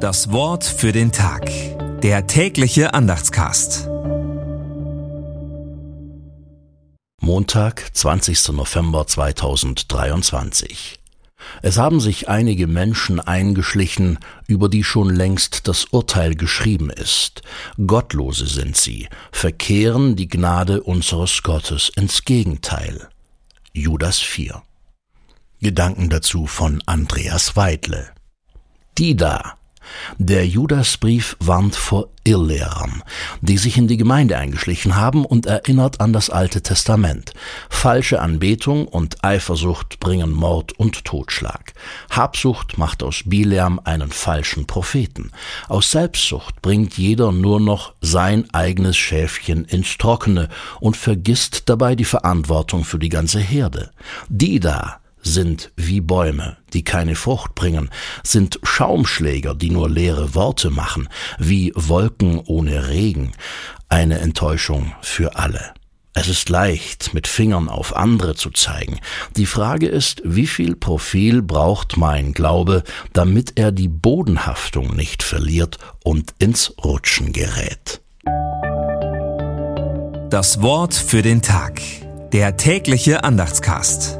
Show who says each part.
Speaker 1: Das Wort für den Tag. Der tägliche Andachtscast.
Speaker 2: Montag, 20. November 2023. Es haben sich einige Menschen eingeschlichen, über die schon längst das Urteil geschrieben ist. Gottlose sind sie, verkehren die Gnade unseres Gottes ins Gegenteil. Judas 4. Gedanken dazu von Andreas Weidle. Die da, der Judasbrief warnt vor Irrlehrern, die sich in die Gemeinde eingeschlichen haben und erinnert an das Alte Testament. Falsche Anbetung und Eifersucht bringen Mord und Totschlag. Habsucht macht aus Bileam einen falschen Propheten. Aus Selbstsucht bringt jeder nur noch sein eigenes Schäfchen ins Trockene und vergisst dabei die Verantwortung für die ganze Herde. Die da, sind wie Bäume, die keine Frucht bringen, sind Schaumschläger, die nur leere Worte machen, wie Wolken ohne Regen, eine Enttäuschung für alle. Es ist leicht, mit Fingern auf andere zu zeigen. Die Frage ist, wie viel Profil braucht mein Glaube, damit er die Bodenhaftung nicht verliert und ins Rutschen gerät.
Speaker 1: Das Wort für den Tag. Der tägliche Andachtscast.